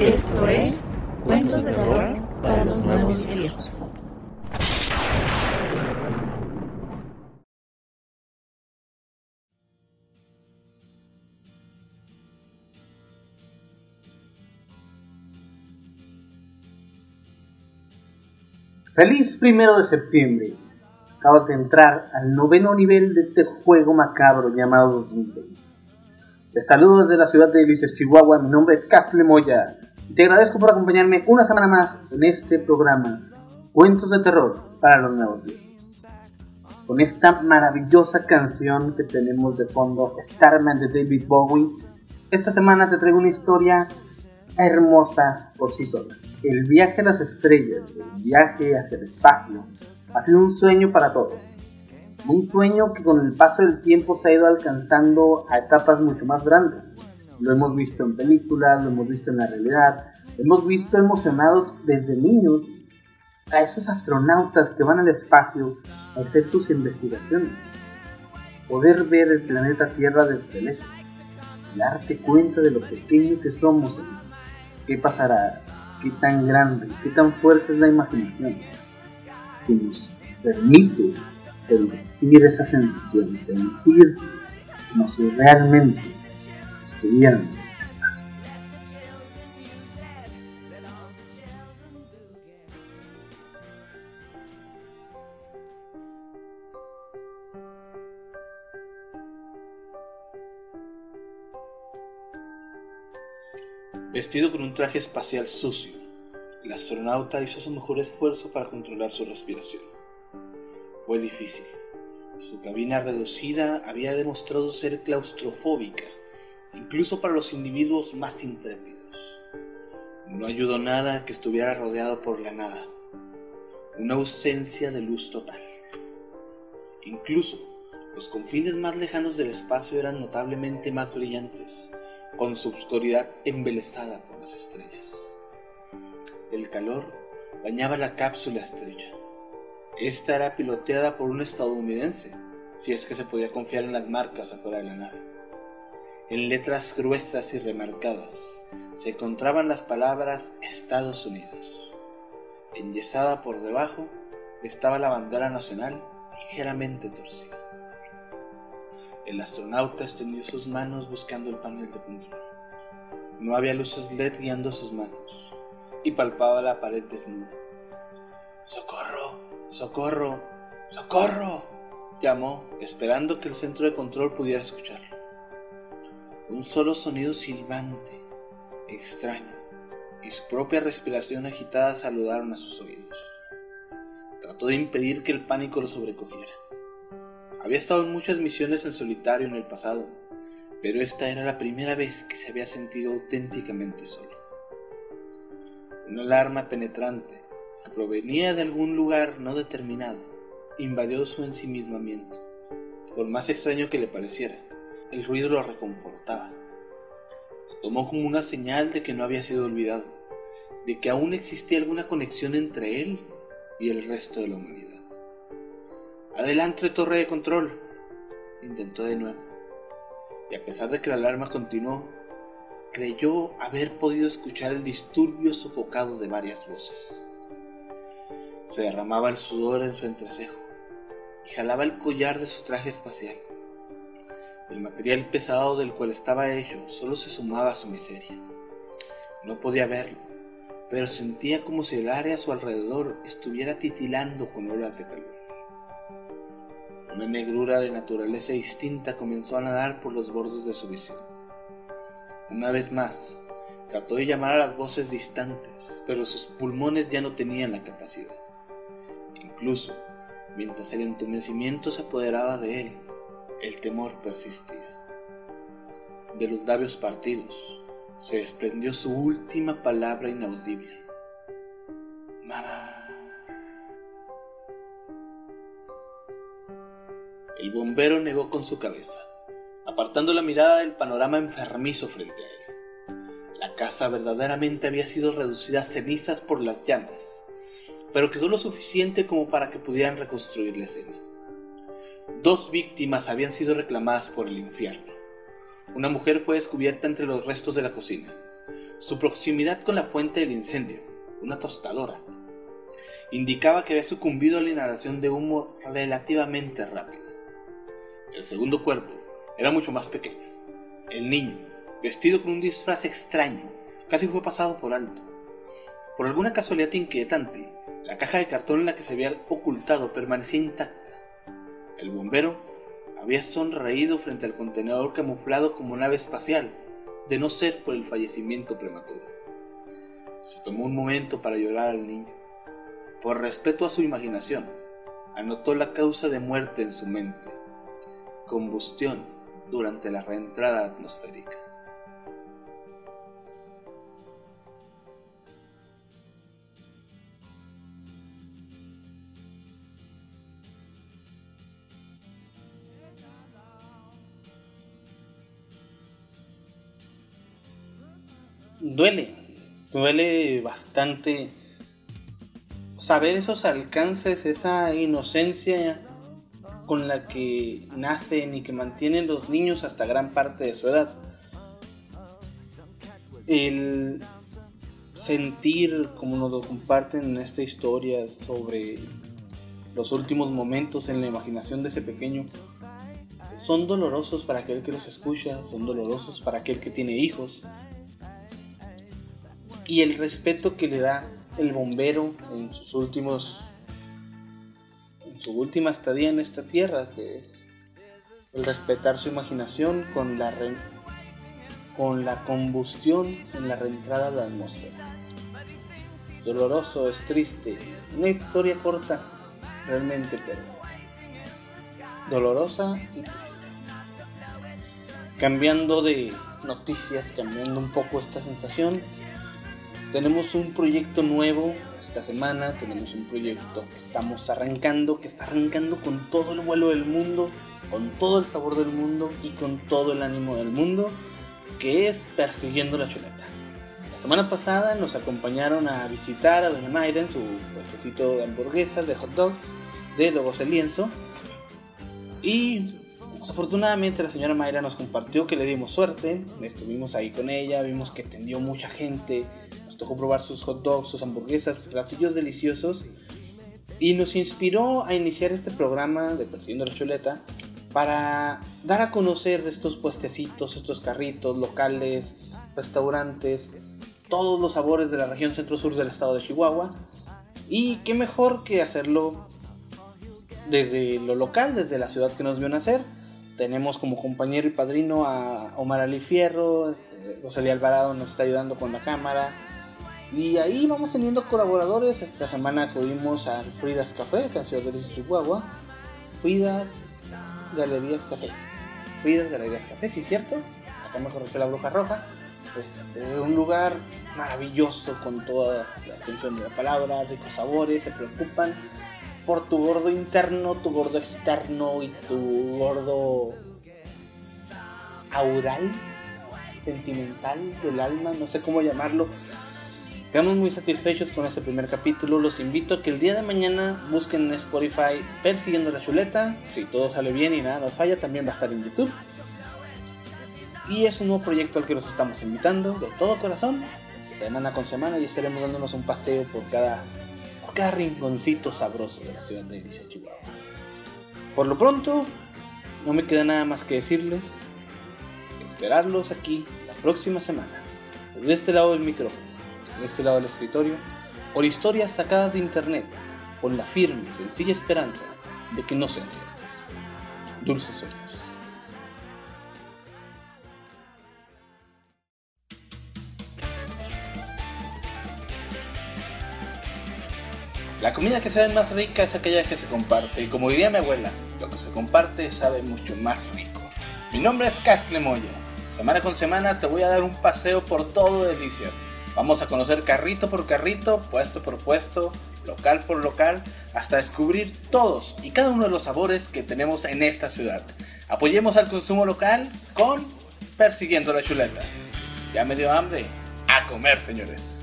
Esto es Cuentos de Terror para los Nuevos Viejos. Feliz primero de septiembre. Acabas de entrar al noveno nivel de este juego macabro llamado 2020. Te saludo desde la ciudad de Delicias, Chihuahua. Mi nombre es Castle Moya. Te agradezco por acompañarme una semana más en este programa Cuentos de Terror para los Nuevos Viejos. Con esta maravillosa canción que tenemos de fondo, Starman de David Bowie, esta semana te traigo una historia hermosa por sí sola. El viaje a las estrellas, el viaje hacia el espacio, ha sido un sueño para todos. Un sueño que con el paso del tiempo se ha ido alcanzando a etapas mucho más grandes. Lo hemos visto en películas, lo hemos visto en la realidad, hemos visto emocionados desde niños a esos astronautas que van al espacio a hacer sus investigaciones. Poder ver el planeta Tierra desde lejos darte cuenta de lo pequeño que somos en esto. ¿Qué pasará? qué tan grande, qué tan fuerte es la imaginación que nos permite sentir esa sensación, sentir como si realmente el espacio. Vestido con un traje espacial sucio, el astronauta hizo su mejor esfuerzo para controlar su respiración. Fue difícil. Su cabina reducida había demostrado ser claustrofóbica, incluso para los individuos más intrépidos. No ayudó nada que estuviera rodeado por la nada, una ausencia de luz total. Incluso los confines más lejanos del espacio eran notablemente más brillantes, con su oscuridad embelesada por las estrellas. El calor bañaba la cápsula estrella. Esta era piloteada por un estadounidense, si es que se podía confiar en las marcas afuera de la nave. En letras gruesas y remarcadas se encontraban las palabras Estados Unidos. Enyesada por debajo estaba la bandera nacional ligeramente torcida. El astronauta extendió sus manos buscando el panel de control. No había luces LED guiando sus manos y palpaba la pared desnuda. ¡Socorro! ¡Socorro! ¡Socorro! llamó, esperando que el centro de control pudiera escucharlo. Un solo sonido silbante, extraño, y su propia respiración agitada saludaron a sus oídos. Trató de impedir que el pánico lo sobrecogiera. Había estado en muchas misiones en solitario en el pasado, pero esta era la primera vez que se había sentido auténticamente solo. Una alarma penetrante, que provenía de algún lugar no determinado, invadió su ensimismamiento. Por más extraño que le pareciera, el ruido lo reconfortaba. Lo tomó como una señal de que no había sido olvidado, de que aún existía alguna conexión entre él y el resto de la humanidad. Adelante, torre de control. Intentó de nuevo. Y a pesar de que la alarma continuó, creyó haber podido escuchar el disturbio sofocado de varias voces. Se derramaba el sudor en su entrecejo y jalaba el collar de su traje espacial. El material pesado del cual estaba hecho solo se sumaba a su miseria. No podía verlo, pero sentía como si el área a su alrededor estuviera titilando con olas de calor. Una negrura de naturaleza distinta comenzó a nadar por los bordes de su visión. Una vez más, trató de llamar a las voces distantes, pero sus pulmones ya no tenían la capacidad. Incluso, mientras el entumecimiento se apoderaba de él, el temor persistía. De los labios partidos se desprendió su última palabra inaudible. Mamá. El bombero negó con su cabeza, apartando la mirada del panorama enfermizo frente a él. La casa verdaderamente había sido reducida a cenizas por las llamas, pero quedó lo suficiente como para que pudieran reconstruir la escena. Dos víctimas habían sido reclamadas por el infierno. Una mujer fue descubierta entre los restos de la cocina. Su proximidad con la fuente del incendio, una tostadora, indicaba que había sucumbido a la inhalación de humo relativamente rápida. El segundo cuerpo era mucho más pequeño. El niño, vestido con un disfraz extraño, casi fue pasado por alto. Por alguna casualidad inquietante, la caja de cartón en la que se había ocultado permanecía intacta. El bombero había sonreído frente al contenedor camuflado como nave espacial, de no ser por el fallecimiento prematuro. Se tomó un momento para llorar al niño. Por respeto a su imaginación, anotó la causa de muerte en su mente. Combustión durante la reentrada atmosférica. Duele, duele bastante saber esos alcances, esa inocencia con la que nacen y que mantienen los niños hasta gran parte de su edad. El sentir como nos lo comparten en esta historia sobre los últimos momentos en la imaginación de ese pequeño son dolorosos para aquel que los escucha, son dolorosos para aquel que tiene hijos, y el respeto que le da el bombero en sus últimos en su última estadía en esta tierra que es el respetar su imaginación con la con la combustión en la reentrada de la atmósfera. Doloroso es triste una historia corta realmente pero dolorosa y triste. Cambiando de noticias cambiando un poco esta sensación tenemos un proyecto nuevo esta semana, tenemos un proyecto que estamos arrancando, que está arrancando con todo el vuelo del mundo, con todo el sabor del mundo y con todo el ánimo del mundo, que es Persiguiendo la Chuleta. La semana pasada nos acompañaron a visitar a Doña Mayra en su puestecito de hamburguesas, de hot dogs, de Dogos el Lienzo. Y afortunadamente la señora Mayra nos compartió que le dimos suerte, estuvimos ahí con ella, vimos que atendió mucha gente, tocó probar sus hot dogs, sus hamburguesas, platillos deliciosos. Y nos inspiró a iniciar este programa de Persiguiendo la Chuleta para dar a conocer estos puestecitos, estos carritos, locales, restaurantes, todos los sabores de la región centro-sur del estado de Chihuahua. Y qué mejor que hacerlo desde lo local, desde la ciudad que nos vio nacer. Tenemos como compañero y padrino a Omar Ali Fierro, este, Rosalía Alvarado nos está ayudando con la cámara, y ahí vamos teniendo colaboradores. Esta semana acudimos a Fridas Café, canción de Chihuahua. Fridas Galerías Café. Fridas Galerías Café, sí, cierto. Acá me corrigió la bruja roja. Este, un lugar maravilloso con toda la extensión de la palabra, ricos sabores, se preocupan por tu gordo interno, tu gordo externo y tu gordo aural, sentimental del alma, no sé cómo llamarlo Quedamos muy satisfechos con este primer capítulo. Los invito a que el día de mañana busquen en Spotify Persiguiendo la Chuleta. Si todo sale bien y nada nos falla, también va a estar en YouTube. Y es un nuevo proyecto al que los estamos invitando de todo corazón. Semana con semana y estaremos dándonos un paseo por cada, por cada rinconcito sabroso de la ciudad de Ilicia, Chihuahua. Por lo pronto, no me queda nada más que decirles. Esperarlos aquí la próxima semana. Desde este lado del micrófono en este lado del escritorio, por historias sacadas de internet, con la firme y sencilla esperanza de que no sean ciertas. Dulces sueños. La comida que sabe más rica es aquella que se comparte, y como diría mi abuela, lo que se comparte sabe mucho más rico. Mi nombre es Castle Moya. Semana con semana te voy a dar un paseo por todo Delicias Vamos a conocer carrito por carrito, puesto por puesto, local por local, hasta descubrir todos y cada uno de los sabores que tenemos en esta ciudad. Apoyemos al consumo local con Persiguiendo la Chuleta. Ya me dio hambre. A comer, señores.